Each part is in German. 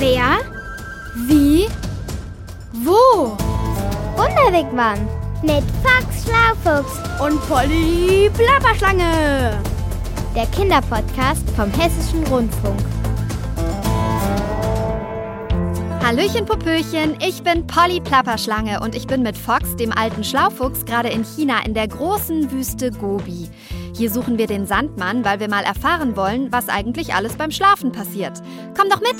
Wer? Wie? Wo? Wunderwegmann mit Fox Schlaufuchs Und Polly Plapperschlange. der Kinderpodcast vom Hessischen Rundfunk. Hallöchen Popöchen, ich bin Polly Plapperschlange und ich bin mit Fox, dem alten Schlaufuchs, gerade in China in der großen Wüste Gobi. Hier suchen wir den Sandmann, weil wir mal erfahren wollen, was eigentlich alles beim Schlafen passiert. Komm doch mit!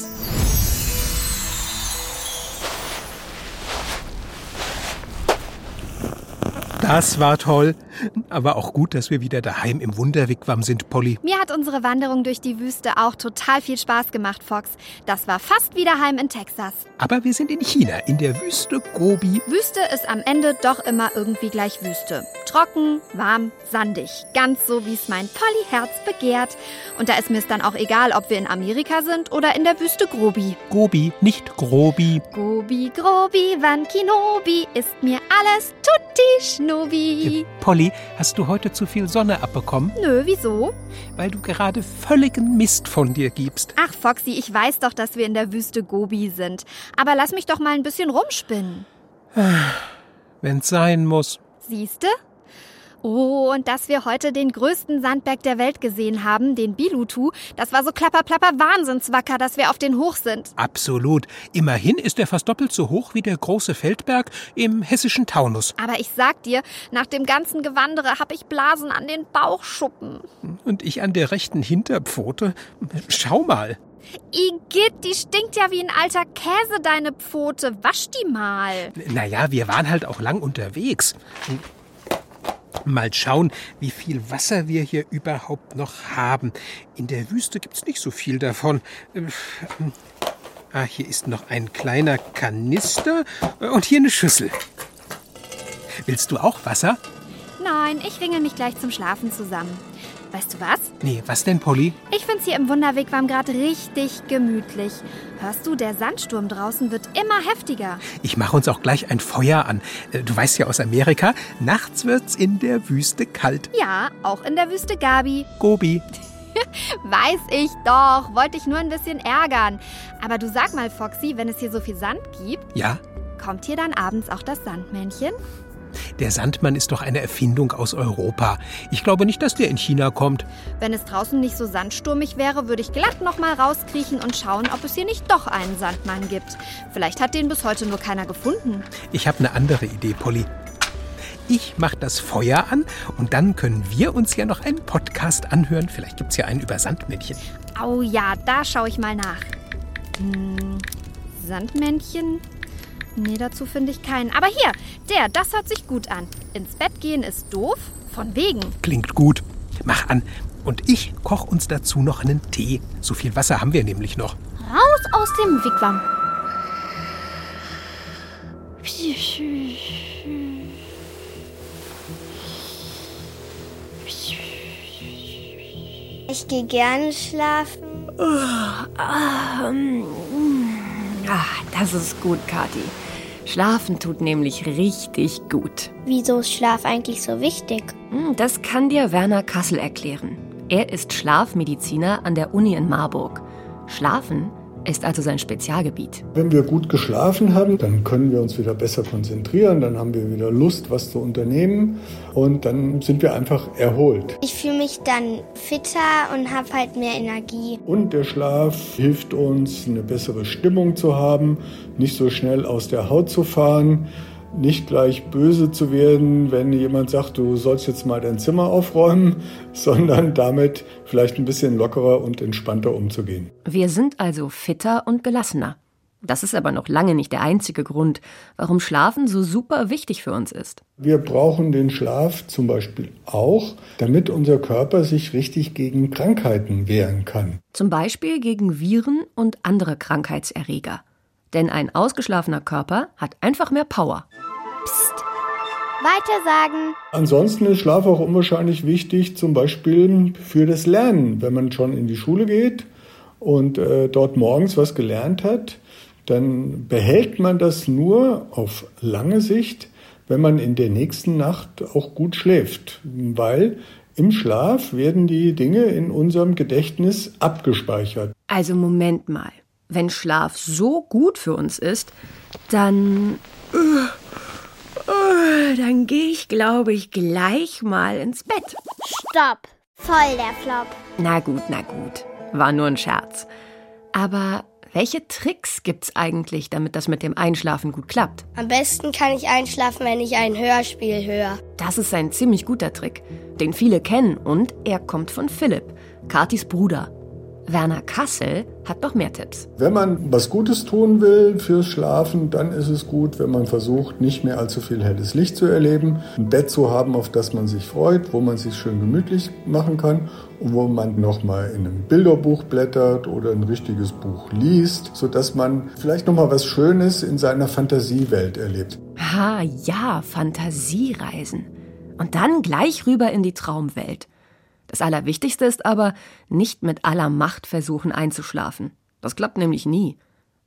Das war toll. Aber auch gut, dass wir wieder daheim im Wunderwigwam sind, Polly. Mir hat unsere Wanderung durch die Wüste auch total viel Spaß gemacht, Fox. Das war fast wie daheim in Texas. Aber wir sind in China, in der Wüste Gobi. Wüste ist am Ende doch immer irgendwie gleich Wüste. Trocken, warm, sandig. Ganz so, wie es mein Polly-Herz begehrt. Und da ist mir es dann auch egal, ob wir in Amerika sind oder in der Wüste Grobi. Gobi, nicht Grobi. Gobi, Grobi, Wan Kinobi, ist mir alles tutti schnubi. Äh, Polly, hast du heute zu viel Sonne abbekommen? Nö, wieso? Weil du gerade völligen Mist von dir gibst. Ach, Foxy, ich weiß doch, dass wir in der Wüste Gobi sind. Aber lass mich doch mal ein bisschen rumspinnen. Wenn's sein muss. Siehste? Oh, und dass wir heute den größten Sandberg der Welt gesehen haben, den Bilutu, das war so klapperplapper Wahnsinnswacker, dass wir auf den hoch sind. Absolut. Immerhin ist er fast doppelt so hoch wie der große Feldberg im hessischen Taunus. Aber ich sag dir, nach dem ganzen Gewandere hab ich Blasen an den Bauchschuppen. Und ich an der rechten Hinterpfote. Schau mal. Igitt, die stinkt ja wie ein alter Käse, deine Pfote. Wasch die mal. Naja, wir waren halt auch lang unterwegs. Mal schauen, wie viel Wasser wir hier überhaupt noch haben. In der Wüste gibt's nicht so viel davon. Ah, hier ist noch ein kleiner Kanister und hier eine Schüssel. Willst du auch Wasser? Nein, ich ringel mich gleich zum Schlafen zusammen. Weißt du was? Nee, was denn, Polly? Ich find's hier im Wunderwegwam gerade richtig gemütlich. Hörst du, der Sandsturm draußen wird immer heftiger. Ich mache uns auch gleich ein Feuer an. Äh, Du weißt ja aus Amerika, nachts wird's in der Wüste kalt. Ja, auch in der Wüste Gabi. Gobi. Weiß ich doch, wollte ich nur ein bisschen ärgern. Aber du sag mal, Foxy, wenn es hier so viel Sand gibt, Ja, kommt hier dann abends auch das Sandmännchen? Der Sandmann ist doch eine Erfindung aus Europa. Ich glaube nicht, dass der in China kommt. Wenn es draußen nicht so sandsturmig wäre, würde ich glatt noch mal rauskriechen und schauen, ob es hier nicht doch einen Sandmann gibt. Vielleicht hat den bis heute nur keiner gefunden. Ich habe eine andere Idee, Polly. Ich mache das Feuer an und dann können wir uns ja noch einen Podcast anhören. Vielleicht gibt's ja einen über Sandmännchen. Au ja, da schaue ich mal nach. Hm, Sandmännchen? Nee, dazu finde ich keinen. Aber hier, der, das hört sich gut an. Ins Bett gehen ist doof? Von wegen. Klingt gut. Mach an. Und ich koche uns dazu noch einen Tee. So viel Wasser haben wir nämlich noch. Raus aus dem Wigwam. Ich gehe gerne schlafen. Ah, das ist gut, Kathi. Schlafen tut nämlich richtig gut. Wieso ist Schlaf eigentlich so wichtig? Hm, Das kann dir Werner Kassel erklären. Er ist Schlafmediziner an der Uni in Marburg. Schlafen ist also sein Spezialgebiet. Wenn wir gut geschlafen haben, dann können wir uns wieder besser konzentrieren, dann haben wir wieder Lust, was zu unternehmen und dann sind wir einfach erholt. Ich fühle mich dann fitter und habe halt mehr Energie. Und der Schlaf hilft uns, eine bessere Stimmung zu haben, nicht so schnell aus der Haut zu fahren, nicht gleich böse zu werden, wenn jemand sagt, du sollst jetzt mal dein Zimmer aufräumen, sondern damit vielleicht ein bisschen lockerer und entspannter umzugehen. Wir sind also fitter und gelassener. Das ist aber noch lange nicht der einzige Grund, warum Schlafen so super wichtig für uns ist. Wir brauchen den Schlaf zum Beispiel auch, damit unser Körper sich richtig gegen Krankheiten wehren kann. Zum Beispiel gegen Viren und andere Krankheitserreger. Denn ein ausgeschlafener Körper hat einfach mehr Power. Weiter sagen. Ansonsten ist Schlaf auch unwahrscheinlich wichtig, zum Beispiel für das Lernen. Wenn man schon in die Schule geht und äh, dort morgens was gelernt hat, dann behält man das nur auf lange Sicht, wenn man in der nächsten Nacht auch gut schläft. Weil im Schlaf werden die Dinge in unserem Gedächtnis abgespeichert. Also Moment mal. Wenn Schlaf so gut für uns ist, dann. Dann gehe ich, glaube ich, gleich mal ins Bett. Stopp. Voll der Flop. Na gut, na gut. War nur ein Scherz. Aber welche Tricks gibt's eigentlich, damit das mit dem Einschlafen gut klappt? Am besten kann ich einschlafen, wenn ich ein Hörspiel höre. Das ist ein ziemlich guter Trick, den viele kennen und er kommt von Philipp, Katis Bruder. Werner Kassel hat noch mehr Tipps. Wenn man was Gutes tun will fürs Schlafen, dann ist es gut, wenn man versucht, nicht mehr allzu viel helles Licht zu erleben, ein Bett zu haben, auf das man sich freut, wo man sich schön gemütlich machen kann und wo man nochmal in einem Bilderbuch blättert oder ein richtiges Buch liest, sodass man vielleicht nochmal was Schönes in seiner Fantasiewelt erlebt. Ha, ja, Fantasiereisen. Und dann gleich rüber in die Traumwelt. Das Allerwichtigste ist aber, nicht mit aller Macht versuchen einzuschlafen. Das klappt nämlich nie.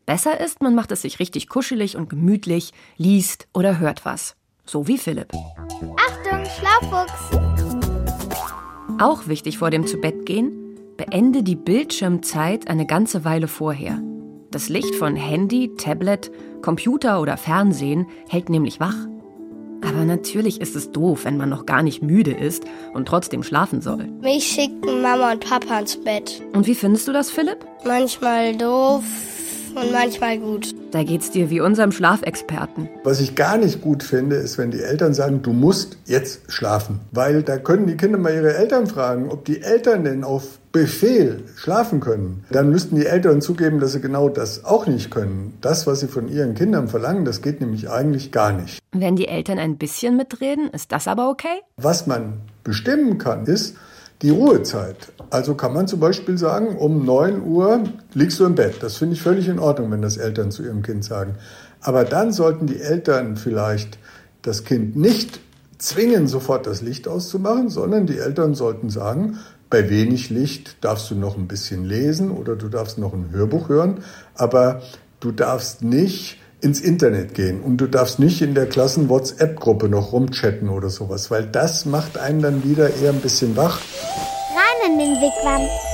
Besser ist, man macht es sich richtig kuschelig und gemütlich, liest oder hört was. So wie Philipp. Achtung, Schlaffuchs! Auch wichtig vor dem Zubettgehen, beende die Bildschirmzeit eine ganze Weile vorher. Das Licht von Handy, Tablet, Computer oder Fernsehen hält nämlich wach. Aber natürlich ist es doof, wenn man noch gar nicht müde ist und trotzdem schlafen soll. Mich schicken Mama und Papa ins Bett. Und wie findest du das, Philipp? Manchmal doof und manchmal gut. Da geht's dir wie unserem Schlafexperten. Was ich gar nicht gut finde, ist, wenn die Eltern sagen, du musst jetzt schlafen. Weil da können die Kinder mal ihre Eltern fragen, ob die Eltern denn auf Befehl schlafen können. Dann müssten die Eltern zugeben, dass sie genau das auch nicht können. Das, was sie von ihren Kindern verlangen, das geht nämlich eigentlich gar nicht. Wenn die Eltern ein bisschen mitreden, ist das aber okay? Was man bestimmen kann, ist die Ruhezeit. Also kann man zum Beispiel sagen, um 9 Uhr liegst du im Bett. Das finde ich völlig in Ordnung, wenn das Eltern zu ihrem Kind sagen. Aber dann sollten die Eltern vielleicht das Kind nicht zwingen, sofort das Licht auszumachen, sondern die Eltern sollten sagen, bei wenig Licht darfst du noch ein bisschen lesen oder du darfst noch ein Hörbuch hören, aber du darfst nicht ins Internet gehen und du darfst nicht in der Klassen-WhatsApp-Gruppe noch rumchatten oder sowas, weil das macht einen dann wieder eher ein bisschen wach. Rein in den Wigwam.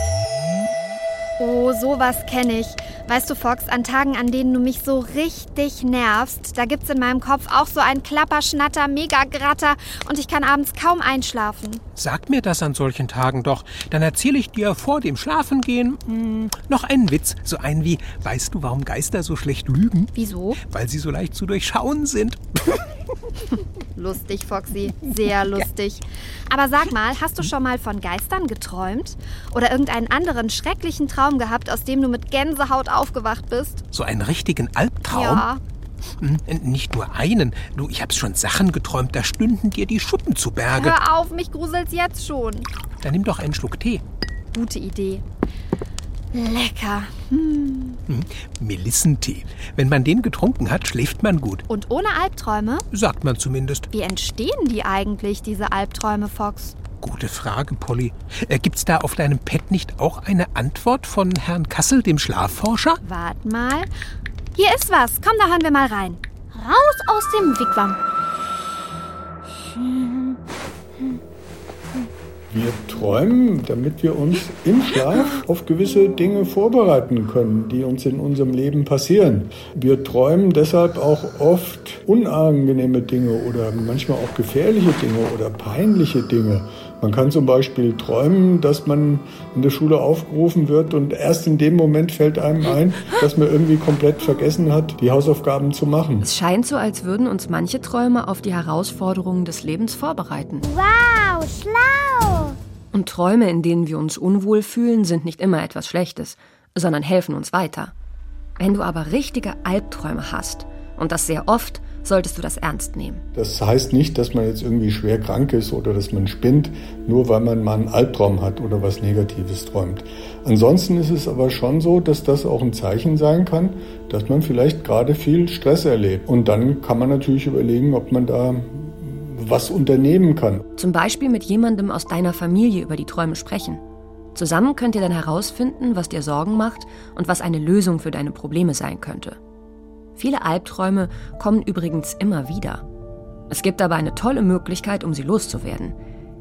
Oh, sowas kenne ich. Weißt du, Fox, an Tagen, an denen du mich so richtig nervst, da gibt's in meinem Kopf auch so ein Klapperschnatter, Megagratter und ich kann abends kaum einschlafen. Sag mir das an solchen Tagen doch. Dann erzähle ich dir vor dem Schlafengehen hm, noch einen Witz. So einen wie, weißt du, warum Geister so schlecht lügen? Wieso? Weil sie so leicht zu durchschauen sind. Lustig, Foxy. Sehr lustig. Aber sag mal, hast du schon mal von Geistern geträumt? Oder irgendeinen anderen schrecklichen Traum gehabt, aus dem du mit Gänsehaut aufgewacht bist? So einen richtigen Albtraum? Ja. Hm, Nicht nur einen. Du, ich habe schon Sachen geträumt, da stünden dir die Schuppen zu Berge. Hör auf, mich gruselt's jetzt schon. Dann nimm doch einen Schluck Tee. Gute Idee. Lecker. Hm, Melissentee. Wenn man den getrunken hat, schläft man gut. Und ohne Albträume? Sagt man zumindest. Wie entstehen die eigentlich, diese Albträume, Fox? Gute Frage, Polly. Äh, gibt's da auf deinem Pad nicht auch eine Antwort von Herrn Kassel, dem Schlafforscher? Wart mal. Hier ist was. Komm, da hören wir mal rein. Raus aus dem Wigwam. Wir träumen, damit wir uns im Schlaf auf gewisse Dinge vorbereiten können, die uns in unserem Leben passieren. Wir träumen deshalb auch oft unangenehme Dinge oder manchmal auch gefährliche Dinge oder peinliche Dinge. Man kann zum Beispiel träumen, dass man in der Schule aufgerufen wird und erst in dem Moment fällt einem ein, dass man irgendwie komplett vergessen hat, die Hausaufgaben zu machen. Es scheint so, als würden uns manche Träume auf die Herausforderungen des Lebens vorbereiten. Wow, schlau! Und Träume, in denen wir uns unwohl fühlen, sind nicht immer etwas Schlechtes, sondern helfen uns weiter. Wenn du aber richtige Albträume hast, und das sehr oft, solltest du das ernst nehmen. Das heißt nicht, dass man jetzt irgendwie schwer krank ist oder dass man spinnt, nur weil man mal einen Albtraum hat oder was Negatives träumt. Ansonsten ist es aber schon so, dass das auch ein Zeichen sein kann, dass man vielleicht gerade viel Stress erlebt. Und dann kann man natürlich überlegen, ob man da was unternehmen kann. Zum Beispiel mit jemandem aus deiner Familie über die Träume sprechen. Zusammen könnt ihr dann herausfinden, was dir Sorgen macht und was eine Lösung für deine Probleme sein könnte. Viele Albträume kommen übrigens immer wieder. Es gibt aber eine tolle Möglichkeit, um sie loszuwerden,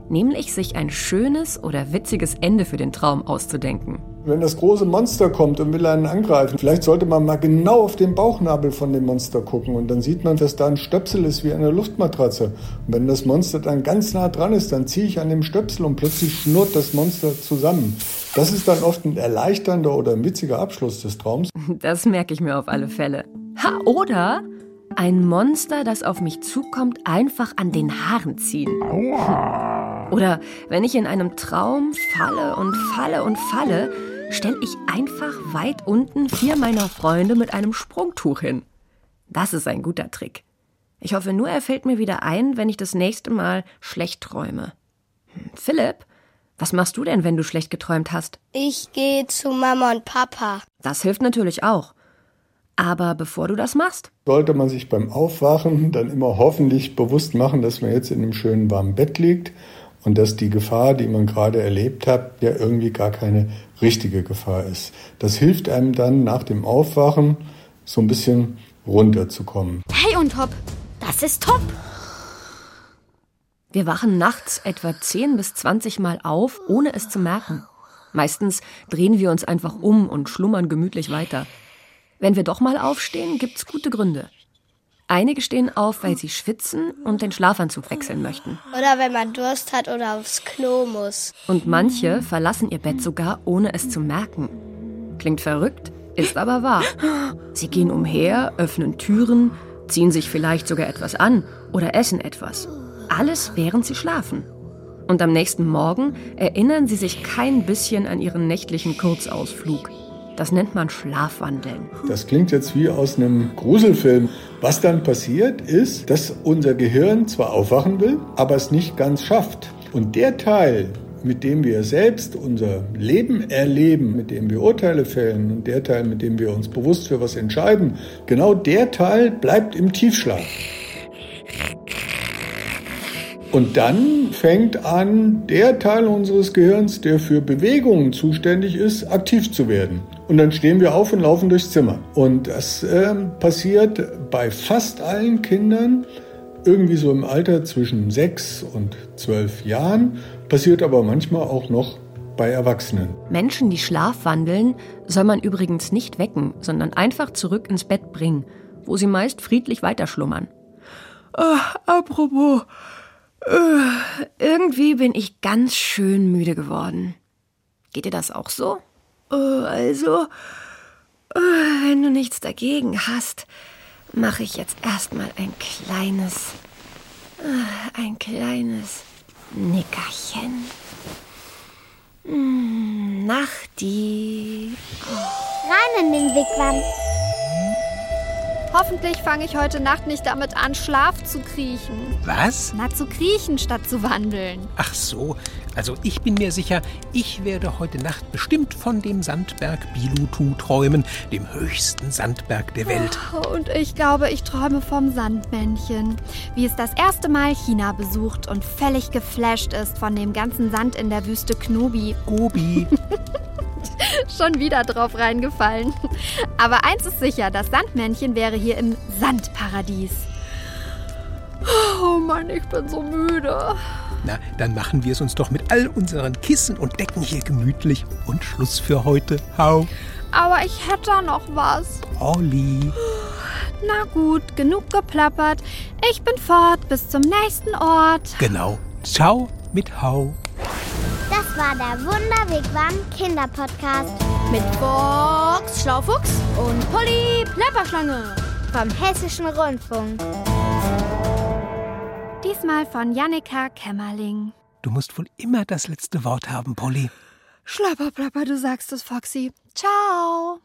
nämlich sich ein schönes oder witziges Ende für den Traum auszudenken. Wenn das große Monster kommt und will einen angreifen, vielleicht sollte man mal genau auf den Bauchnabel von dem Monster gucken und dann sieht man, dass da ein Stöpsel ist wie eine Luftmatratze. Und wenn das Monster dann ganz nah dran ist, dann ziehe ich an dem Stöpsel und plötzlich schnurrt das Monster zusammen. Das ist dann oft ein erleichternder oder ein witziger Abschluss des Traums. Das merke ich mir auf alle Fälle. Ha, oder ein Monster, das auf mich zukommt, einfach an den Haaren ziehen. Oder wenn ich in einem Traum falle und falle und falle, stelle ich einfach weit unten vier meiner Freunde mit einem Sprungtuch hin. Das ist ein guter Trick. Ich hoffe nur, er fällt mir wieder ein, wenn ich das nächste Mal schlecht träume. Hm, Philipp, was machst du denn, wenn du schlecht geträumt hast? Ich gehe zu Mama und Papa. Das hilft natürlich auch. Aber bevor du das machst, sollte man sich beim Aufwachen dann immer hoffentlich bewusst machen, dass man jetzt in einem schönen warmen Bett liegt und dass die Gefahr, die man gerade erlebt hat, ja irgendwie gar keine richtige Gefahr ist. Das hilft einem dann nach dem Aufwachen so ein bisschen runterzukommen. Hey und Top, das ist top. Wir wachen nachts etwa 10 bis 20 Mal auf, ohne es zu merken. Meistens drehen wir uns einfach um und schlummern gemütlich weiter. Wenn wir doch mal aufstehen, gibt's gute Gründe. Einige stehen auf, weil sie schwitzen und den Schlafanzug wechseln möchten. Oder wenn man Durst hat oder aufs Klo muss. Und manche verlassen ihr Bett sogar, ohne es zu merken. Klingt verrückt, ist aber wahr. Sie gehen umher, öffnen Türen, ziehen sich vielleicht sogar etwas an oder essen etwas. Alles während sie schlafen. Und am nächsten Morgen erinnern sie sich kein bisschen an ihren nächtlichen Kurzausflug. Das nennt man Schlafwandeln. Das klingt jetzt wie aus einem Gruselfilm. Was dann passiert, ist, dass unser Gehirn zwar aufwachen will, aber es nicht ganz schafft. Und der Teil, mit dem wir selbst unser Leben erleben, mit dem wir Urteile fällen und der Teil, mit dem wir uns bewusst für was entscheiden, genau der Teil bleibt im Tiefschlaf. Und dann fängt an, der Teil unseres Gehirns, der für Bewegungen zuständig ist, aktiv zu werden. Und dann stehen wir auf und laufen durchs Zimmer. Und das äh, passiert bei fast allen Kindern irgendwie so im Alter zwischen sechs und zwölf Jahren, passiert aber manchmal auch noch bei Erwachsenen. Menschen, die Schlaf wandeln, soll man übrigens nicht wecken, sondern einfach zurück ins Bett bringen, wo sie meist friedlich weiterschlummern. Oh, apropos, irgendwie bin ich ganz schön müde geworden. Geht dir das auch so? Oh, also, oh, wenn du nichts dagegen hast, mache ich jetzt erstmal ein kleines, äh, ein kleines Nickerchen. Mm, Nachti. Rein in den Wigwam. Hoffentlich fange ich heute Nacht nicht damit an, Schlaf zu kriechen. Was? Na, zu kriechen statt zu wandeln. Ach so, also ich bin mir sicher, ich werde heute Nacht bestimmt von dem Sandberg Bilutu träumen, dem höchsten Sandberg der Welt. Und ich glaube, ich träume vom Sandmännchen, wie es das erste Mal China besucht und völlig geflasht ist von dem ganzen Sand in der Wüste Knobi. Gobi. Schon wieder drauf reingefallen. Aber eins ist sicher, das Sandmännchen wäre hier im Sandparadies. Oh Mann, ich bin so müde. Na, dann machen wir es uns doch mit all unseren Kissen und Decken hier gemütlich und Schluss für heute. Hau. Aber ich hätte da noch was. Olli. Na gut, genug geplappert. Ich bin fort bis zum nächsten Ort. Genau. Ciao mit Hau. Das war der Wunderwigwam Kinderpodcast Mit Box Schlaufuchs und Polly Plapperschlange. vom Hessischen Rundfunk. Diesmal von Jannika Kämmerling. Du musst wohl immer das letzte Wort haben, Polly. Schlapperplapper, du sagst es, Foxy. Ciao.